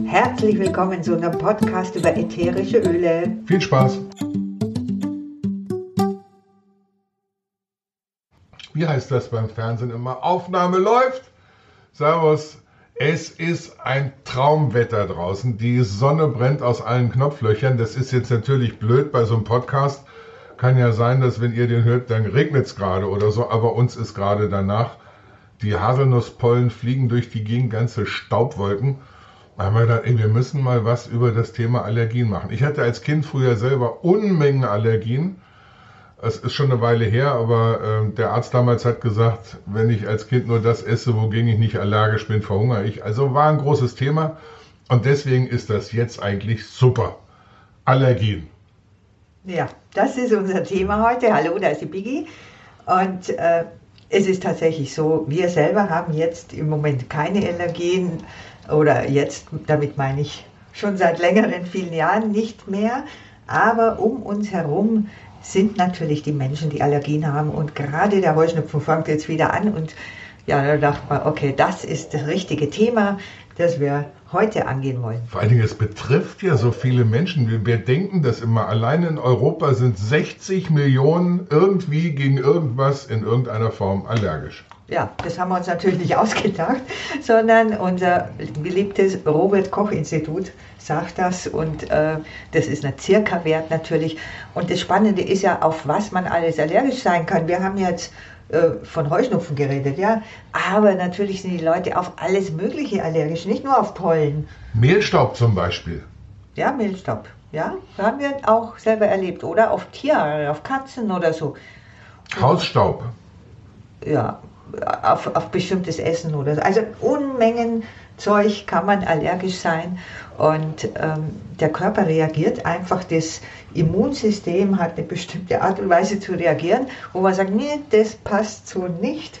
Herzlich willkommen zu einem Podcast über ätherische Öle. Viel Spaß! Wie heißt das beim Fernsehen immer? Aufnahme läuft. Servus. Es ist ein Traumwetter draußen. Die Sonne brennt aus allen Knopflöchern. Das ist jetzt natürlich blöd bei so einem Podcast. Kann ja sein, dass wenn ihr den hört, dann regnet es gerade oder so. Aber uns ist gerade danach. Die Haselnusspollen fliegen durch die Gegend, ganze Staubwolken. Haben wir gedacht, wir müssen mal was über das Thema Allergien machen. Ich hatte als Kind früher selber Unmengen Allergien. Es ist schon eine Weile her, aber äh, der Arzt damals hat gesagt, wenn ich als Kind nur das esse, wogegen ich nicht allergisch bin, verhungere ich. Also war ein großes Thema und deswegen ist das jetzt eigentlich super. Allergien. Ja, das ist unser Thema heute. Hallo, da ist die Biggie. Und äh, es ist tatsächlich so, wir selber haben jetzt im Moment keine Allergien oder jetzt, damit meine ich schon seit längeren vielen Jahren nicht mehr. Aber um uns herum sind natürlich die Menschen, die Allergien haben. Und gerade der Heuschnupfen fängt jetzt wieder an. Und ja, da dachte man, okay, das ist das richtige Thema, das wir heute angehen wollen. Vor allen Dingen, es betrifft ja so viele Menschen. Wir, wir denken das immer. Allein in Europa sind 60 Millionen irgendwie gegen irgendwas in irgendeiner Form allergisch ja, das haben wir uns natürlich nicht ausgedacht, sondern unser beliebtes Robert Koch Institut sagt das und äh, das ist ein Circa-Wert natürlich. Und das Spannende ist ja, auf was man alles allergisch sein kann. Wir haben jetzt äh, von Heuschnupfen geredet, ja, aber natürlich sind die Leute auf alles Mögliche allergisch, nicht nur auf Pollen. Mehlstaub zum Beispiel. Ja, Mehlstaub. Ja, haben wir auch selber erlebt, oder? Auf Tiere, auf Katzen oder so. Hausstaub. Ja, auf, auf bestimmtes Essen oder so. Also Unmengen Zeug kann man allergisch sein und ähm, der Körper reagiert einfach, das Immunsystem hat eine bestimmte Art und Weise zu reagieren, wo man sagt, nee, das passt so nicht.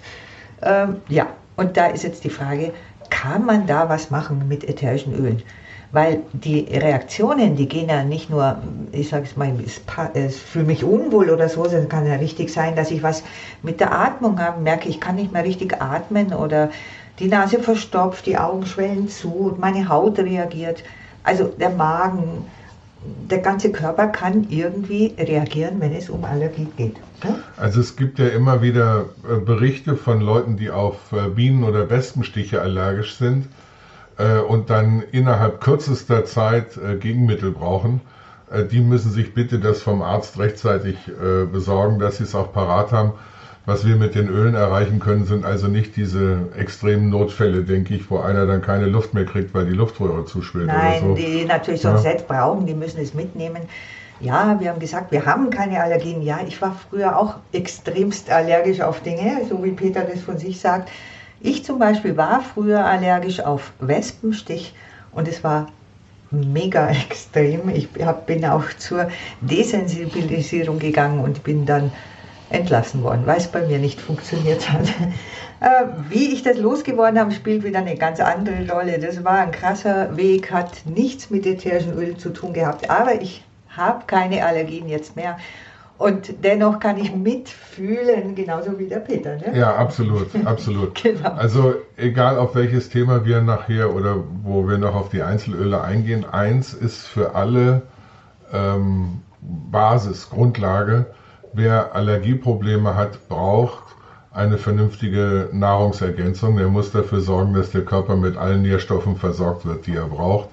Ähm, ja, und da ist jetzt die Frage, kann man da was machen mit ätherischen Ölen? Weil die Reaktionen, die gehen ja nicht nur, ich sage es mal, es fühle mich unwohl oder so, sondern kann ja richtig sein, dass ich was mit der Atmung habe, merke, ich kann nicht mehr richtig atmen oder die Nase verstopft, die Augen schwellen zu, meine Haut reagiert. Also der Magen, der ganze Körper kann irgendwie reagieren, wenn es um Allergie geht. Also es gibt ja immer wieder äh, Berichte von Leuten, die auf äh, Bienen- oder Wespenstiche allergisch sind äh, und dann innerhalb kürzester Zeit Gegenmittel brauchen, die müssen sich bitte das vom Arzt rechtzeitig besorgen, dass sie es auch parat haben. Was wir mit den Ölen erreichen können, sind also nicht diese extremen Notfälle, denke ich, wo einer dann keine Luft mehr kriegt, weil die Luftröhre zuschwillt Nein, oder so. die natürlich ja. Set brauchen, die müssen es mitnehmen. Ja, wir haben gesagt, wir haben keine Allergien. Ja, ich war früher auch extremst allergisch auf Dinge, so wie Peter das von sich sagt. Ich zum Beispiel war früher allergisch auf Wespenstich und es war mega extrem. Ich hab, bin auch zur Desensibilisierung gegangen und bin dann entlassen worden, weil es bei mir nicht funktioniert hat. Äh, wie ich das losgeworden habe, spielt wieder eine ganz andere Rolle. Das war ein krasser Weg, hat nichts mit ätherischen Ölen zu tun gehabt, aber ich habe keine Allergien jetzt mehr und dennoch kann ich mitfühlen, genauso wie der Peter. Ne? Ja, absolut, absolut. genau. Also egal auf welches Thema wir nachher oder wo wir noch auf die Einzelöle eingehen, eins ist für alle ähm, Basis, Grundlage. Wer Allergieprobleme hat, braucht eine vernünftige Nahrungsergänzung. Der muss dafür sorgen, dass der Körper mit allen Nährstoffen versorgt wird, die er braucht,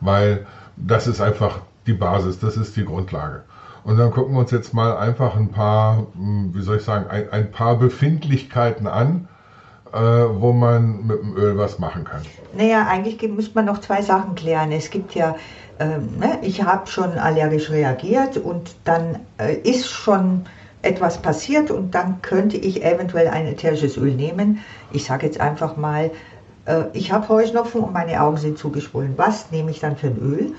weil das ist einfach die Basis, das ist die Grundlage. Und dann gucken wir uns jetzt mal einfach ein paar, hm, wie soll ich sagen, ein, ein paar Befindlichkeiten an, äh, wo man mit dem Öl was machen kann. Naja, eigentlich müsste man noch zwei Sachen klären. Es gibt ja, ähm, ne, ich habe schon allergisch reagiert und dann äh, ist schon etwas passiert und dann könnte ich eventuell ein ätherisches Öl nehmen. Ich sage jetzt einfach mal, äh, ich habe Heuschnupfen und meine Augen sind zugeschwollen. Was nehme ich dann für ein Öl?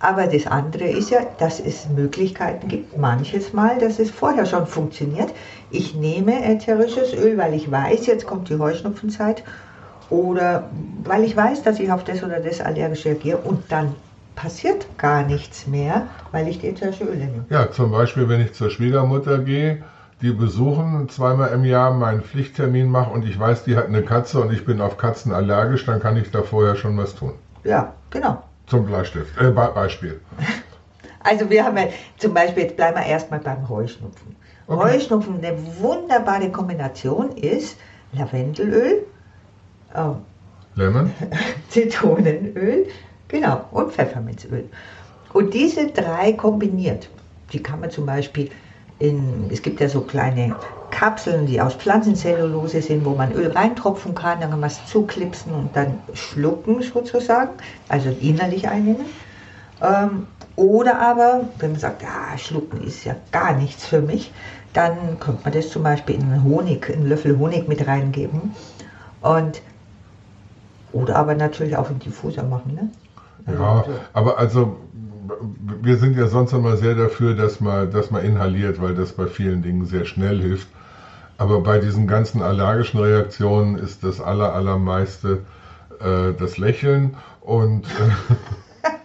Aber das andere ist ja, dass es Möglichkeiten gibt, manches Mal, dass es vorher schon funktioniert. Ich nehme ätherisches Öl, weil ich weiß, jetzt kommt die Heuschnupfenzeit oder weil ich weiß, dass ich auf das oder das allergisch reagiere und dann passiert gar nichts mehr, weil ich die ätherische Öle nehme. Ja, zum Beispiel, wenn ich zur Schwiegermutter gehe, die besuchen zweimal im Jahr meinen Pflichttermin mache und ich weiß, die hat eine Katze und ich bin auf Katzen allergisch, dann kann ich da vorher schon was tun. Ja, genau. Zum Bleistift, äh, Be Beispiel. Also wir haben ja zum Beispiel, jetzt bleiben wir erstmal beim Heuschnupfen. Okay. Heuschnupfen, eine wunderbare Kombination ist Lavendelöl, äh, Lemon? Zitronenöl, genau, und Pfefferminzöl. Und diese drei kombiniert, die kann man zum Beispiel in, es gibt ja so kleine Kapseln, die aus Pflanzenzellulose sind, wo man Öl reintropfen kann, dann kann man es zuklipsen und dann schlucken sozusagen, also innerlich einnehmen. Ähm, oder aber, wenn man sagt, ja, schlucken ist ja gar nichts für mich, dann könnte man das zum Beispiel in einen Honig, einen Löffel Honig mit reingeben. Und, oder aber natürlich auch in Diffuser machen. Ne? Ja, aber also wir sind ja sonst immer sehr dafür, dass man, dass man inhaliert, weil das bei vielen Dingen sehr schnell hilft. Aber bei diesen ganzen allergischen Reaktionen ist das aller, allermeiste äh, das Lächeln und äh,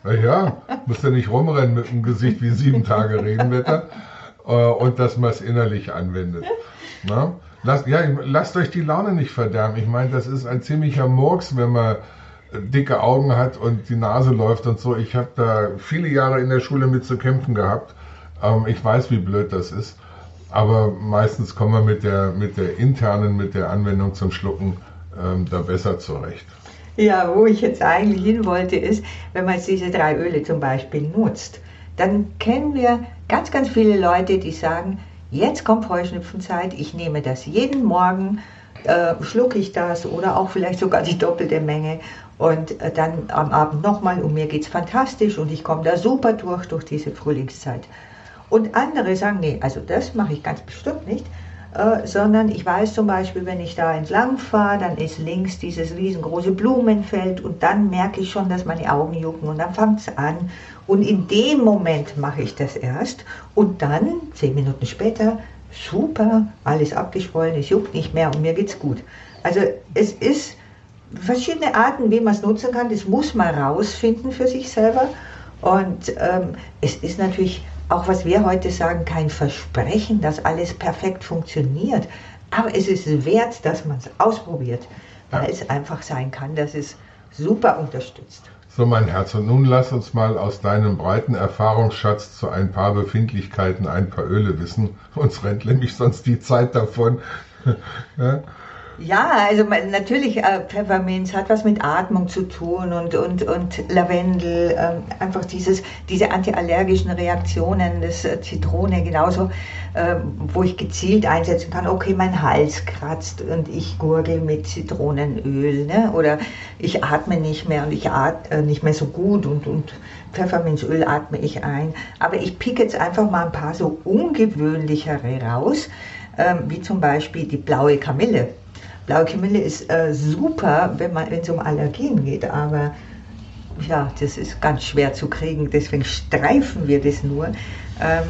na ja, muss ja nicht rumrennen mit dem Gesicht wie sieben Tage Regenwetter äh, und dass man es innerlich anwendet. Na? Lasst, ja, lasst euch die Laune nicht verderben. Ich meine, das ist ein ziemlicher Murks, wenn man dicke Augen hat und die Nase läuft und so. Ich habe da viele Jahre in der Schule mit zu kämpfen gehabt. Ähm, ich weiß, wie blöd das ist. Aber meistens kommen wir mit der, mit der internen, mit der Anwendung zum Schlucken ähm, da besser zurecht. Ja, wo ich jetzt eigentlich hin wollte, ist, wenn man jetzt diese drei Öle zum Beispiel nutzt, dann kennen wir ganz, ganz viele Leute, die sagen, jetzt kommt Heuschnupfenzeit, ich nehme das jeden Morgen, äh, schlucke ich das oder auch vielleicht sogar die doppelte Menge und äh, dann am Abend nochmal und mir geht es fantastisch und ich komme da super durch, durch diese Frühlingszeit. Und andere sagen, nee, also das mache ich ganz bestimmt nicht, äh, sondern ich weiß zum Beispiel, wenn ich da entlang fahre, dann ist links dieses riesengroße Blumenfeld und dann merke ich schon, dass meine Augen jucken und dann fängt es an. Und in dem Moment mache ich das erst und dann, zehn Minuten später, super, alles abgeschwollen, es juckt nicht mehr und mir geht's gut. Also es ist verschiedene Arten, wie man es nutzen kann, das muss man rausfinden für sich selber. Und ähm, es ist natürlich auch was wir heute sagen, kein Versprechen, dass alles perfekt funktioniert. Aber es ist wert, dass man es ausprobiert, weil ja. es einfach sein kann, dass es super unterstützt. So, mein Herz, und nun lass uns mal aus deinem breiten Erfahrungsschatz zu ein paar Befindlichkeiten, ein paar Öle wissen. Uns rennt nämlich sonst die Zeit davon. ja? Ja, also natürlich, äh, Pfefferminz hat was mit Atmung zu tun und, und, und Lavendel, äh, einfach dieses, diese antiallergischen Reaktionen, das äh, Zitrone genauso, äh, wo ich gezielt einsetzen kann, okay, mein Hals kratzt und ich gurgel mit Zitronenöl ne? oder ich atme nicht mehr und ich atme äh, nicht mehr so gut und, und Pfefferminzöl atme ich ein. Aber ich pick jetzt einfach mal ein paar so ungewöhnlichere raus, ähm, wie zum Beispiel die blaue Kamille. Blaue Kamille ist äh, super, wenn es um Allergien geht, aber ja, das ist ganz schwer zu kriegen, deswegen streifen wir das nur. Ähm,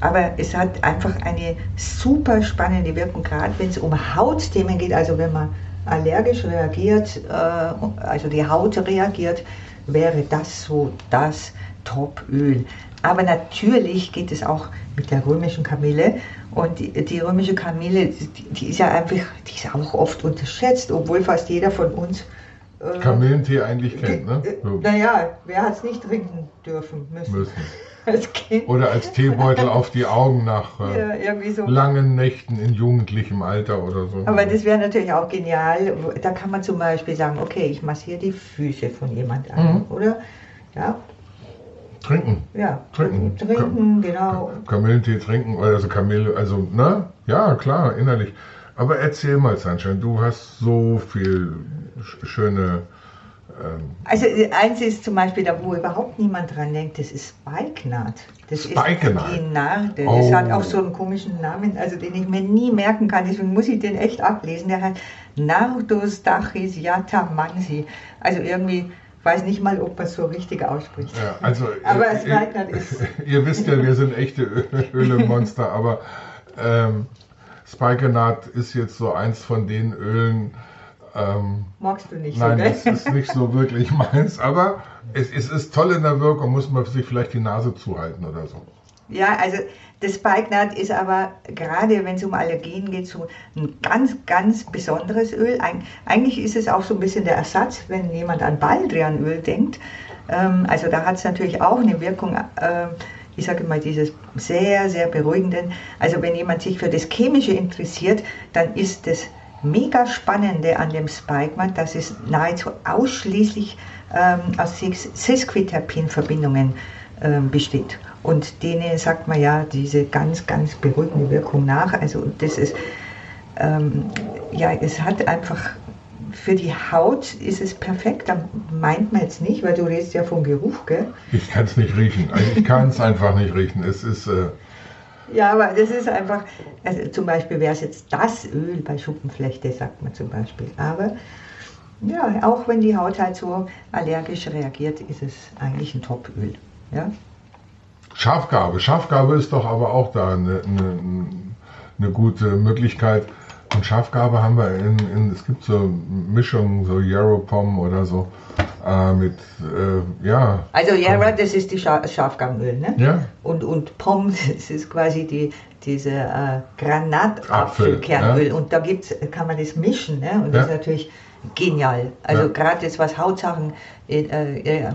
aber es hat einfach eine super spannende Wirkung, gerade wenn es um Hautthemen geht, also wenn man allergisch reagiert, äh, also die Haut reagiert, wäre das so das Topöl. Aber natürlich geht es auch mit der römischen Kamille. Und die, die römische Kamille, die, die, ist ja einfach, die ist auch oft unterschätzt, obwohl fast jeder von uns. Äh, Kamillentee eigentlich kennt, ne? Äh. Naja, wer hat es nicht trinken dürfen müssen? müssen. Als kind. Oder als Teebeutel auf die Augen nach äh, ja, so. langen Nächten in jugendlichem Alter oder so. Aber das wäre natürlich auch genial. Da kann man zum Beispiel sagen, okay, ich massiere die Füße von jemand an, mhm. oder? Ja, Trinken. Ja, trinken. Trinken, genau. Kamillentee trinken, also Kamille, also, ne? Ja, klar, innerlich. Aber erzähl mal, Sunshine, du hast so viel schöne. Ähm also, eins ist zum Beispiel da, wo überhaupt niemand dran denkt, das ist Spikenard. Das Spikenard. ist die Narde. Oh. Das hat auch so einen komischen Namen, also den ich mir nie merken kann, deswegen muss ich den echt ablesen. Der heißt Nardus Dachis Yatamansi. Also irgendwie weiß nicht mal, ob man es so richtig ausspricht. Ja, also, aber es Weidner ist. Ihr wisst ja, wir sind echte Ölemonster, aber ähm, Spikenard ist jetzt so eins von den Ölen. Ähm, Magst du nicht nein, so, Nein, das ist nicht so wirklich meins, aber es, es ist toll in der Wirkung, muss man sich vielleicht die Nase zuhalten oder so. Ja, also das Spikenard ist aber, gerade wenn es um Allergien geht, so ein ganz, ganz besonderes Öl. Eig eigentlich ist es auch so ein bisschen der Ersatz, wenn jemand an Baldrianöl denkt. Ähm, also da hat es natürlich auch eine Wirkung, äh, ich sage mal, dieses sehr, sehr beruhigenden. Also wenn jemand sich für das Chemische interessiert, dann ist das mega Spannende an dem Spikemat, dass es nahezu ausschließlich ähm, aus Sesquiterpin-Verbindungen ähm, besteht. Und denen sagt man ja diese ganz, ganz beruhigende Wirkung nach. Also das ist, ähm, ja, es hat einfach, für die Haut ist es perfekt. Da meint man jetzt nicht, weil du redest ja vom Geruch, gell? Ich kann es nicht riechen. Ich kann es einfach nicht riechen. Es ist... Äh ja, aber das ist einfach, also zum Beispiel wäre es jetzt das Öl bei Schuppenflechte, sagt man zum Beispiel. Aber ja, auch wenn die Haut halt so allergisch reagiert, ist es eigentlich ein Topöl. Ja? Schafgabe. Schafgabe ist doch aber auch da eine, eine, eine gute Möglichkeit. Und Schafgabe haben wir in, in, es gibt so Mischungen, so Yarrow Pom oder so, äh, mit, äh, ja. Also Yarrow, das ist die Scha Schafgarnöl, ne? Ja. Und, und Pom, das ist quasi die, diese äh, Granatapfelkernöl. Ja. Und da gibt's, kann man das mischen, ne? Und das ist natürlich genial. Also ja. gerade das, was Hautsachen äh, äh,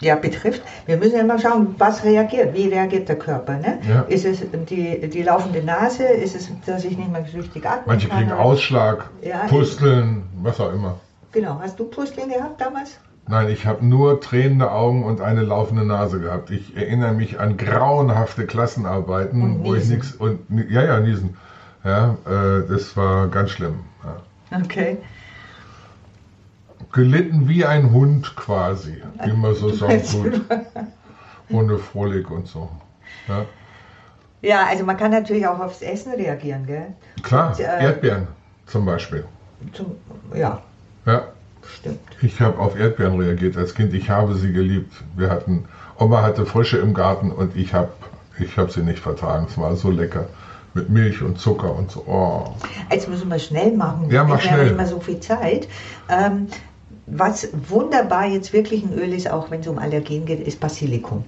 ja, betrifft. Wir müssen ja mal schauen, was reagiert, wie reagiert der Körper. Ne? Ja. Ist es die, die laufende Nase? Ist es, dass ich nicht mehr süchtig atmen Manche kriegen Ausschlag, ja, Pusteln, was auch immer. Genau. Hast du Pusteln gehabt damals? Nein, ich habe nur tränende Augen und eine laufende Nase gehabt. Ich erinnere mich an grauenhafte Klassenarbeiten, wo ich nichts und ja, ja, niesen. Ja, äh, das war ganz schlimm. Ja. Okay gelitten wie ein Hund quasi, wie man so sagt. Ohne Frohlich und so. Ja. ja. also man kann natürlich auch aufs Essen reagieren, gell? Klar, und, äh, Erdbeeren zum Beispiel. Zum, ja. Ja. Stimmt. Ich habe auf Erdbeeren reagiert als Kind. Ich habe sie geliebt. Wir hatten, Oma hatte Frische im Garten und ich habe ich hab sie nicht vertragen. Es war so lecker mit Milch und Zucker und so. Oh. Jetzt müssen wir schnell machen. Ja, mach schnell. Wir haben nicht mehr so viel Zeit. Ähm, was wunderbar jetzt wirklich ein Öl ist, auch wenn es um Allergien geht, ist Basilikum.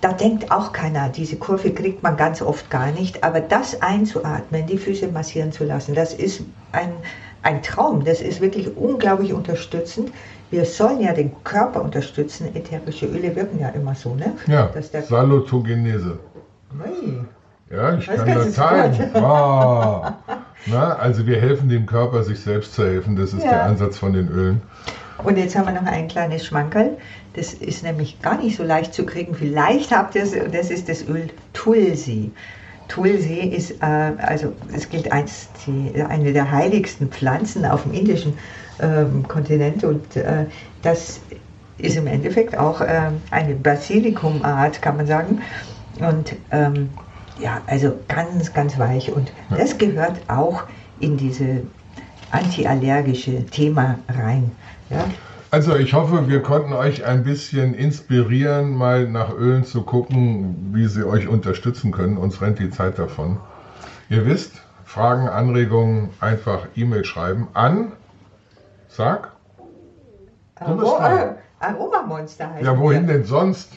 Da denkt auch keiner, diese Kurve kriegt man ganz oft gar nicht, aber das einzuatmen, die Füße massieren zu lassen, das ist ein, ein Traum, das ist wirklich unglaublich unterstützend. Wir sollen ja den Körper unterstützen, ätherische Öle wirken ja immer so, ne? Ja, Dass der Salutogenese. Hey. Ja, ich kann Latein. Wow. Na, also wir helfen dem Körper, sich selbst zu helfen. Das ist ja. der Ansatz von den Ölen. Und jetzt haben wir noch ein kleines Schmankerl. Das ist nämlich gar nicht so leicht zu kriegen. Vielleicht habt ihr es, das ist das Öl Tulsi. Tulsi ist, äh, also es gilt als die, eine der heiligsten Pflanzen auf dem indischen ähm, Kontinent und äh, das ist im Endeffekt auch äh, eine Basilikumart, kann man sagen. Und ähm, ja, also ganz, ganz weich. Und das gehört auch in diese antiallergische Thema rein. Ja? Also ich hoffe, wir konnten euch ein bisschen inspirieren, mal nach Ölen zu gucken, wie sie euch unterstützen können. Uns rennt die Zeit davon. Ihr wisst, Fragen, Anregungen, einfach E-Mail schreiben an, sag. Dran. Aromamonster heißt Ja, wohin wir. denn sonst?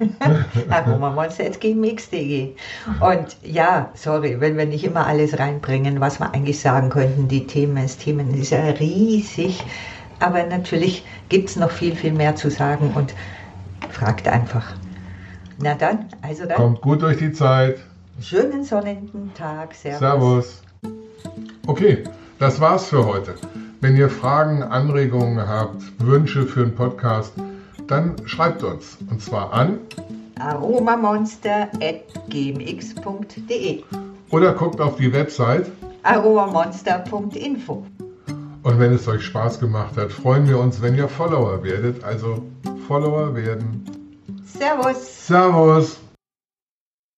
Aromamonster.gmx.de Und ja, sorry, wenn wir nicht immer alles reinbringen, was wir eigentlich sagen könnten, die Themen, das Themen ist ja riesig, aber natürlich gibt es noch viel, viel mehr zu sagen und fragt einfach. Na dann, also dann. Kommt gut durch die Zeit. Schönen sonnenden Tag. Servus. Servus. Okay, das war's für heute. Wenn ihr Fragen, Anregungen habt, Wünsche für einen Podcast, dann schreibt uns. Und zwar an aromamonster.gmx.de oder guckt auf die Website aromamonster.info. Und wenn es euch Spaß gemacht hat, freuen wir uns, wenn ihr Follower werdet. Also Follower werden. Servus. Servus.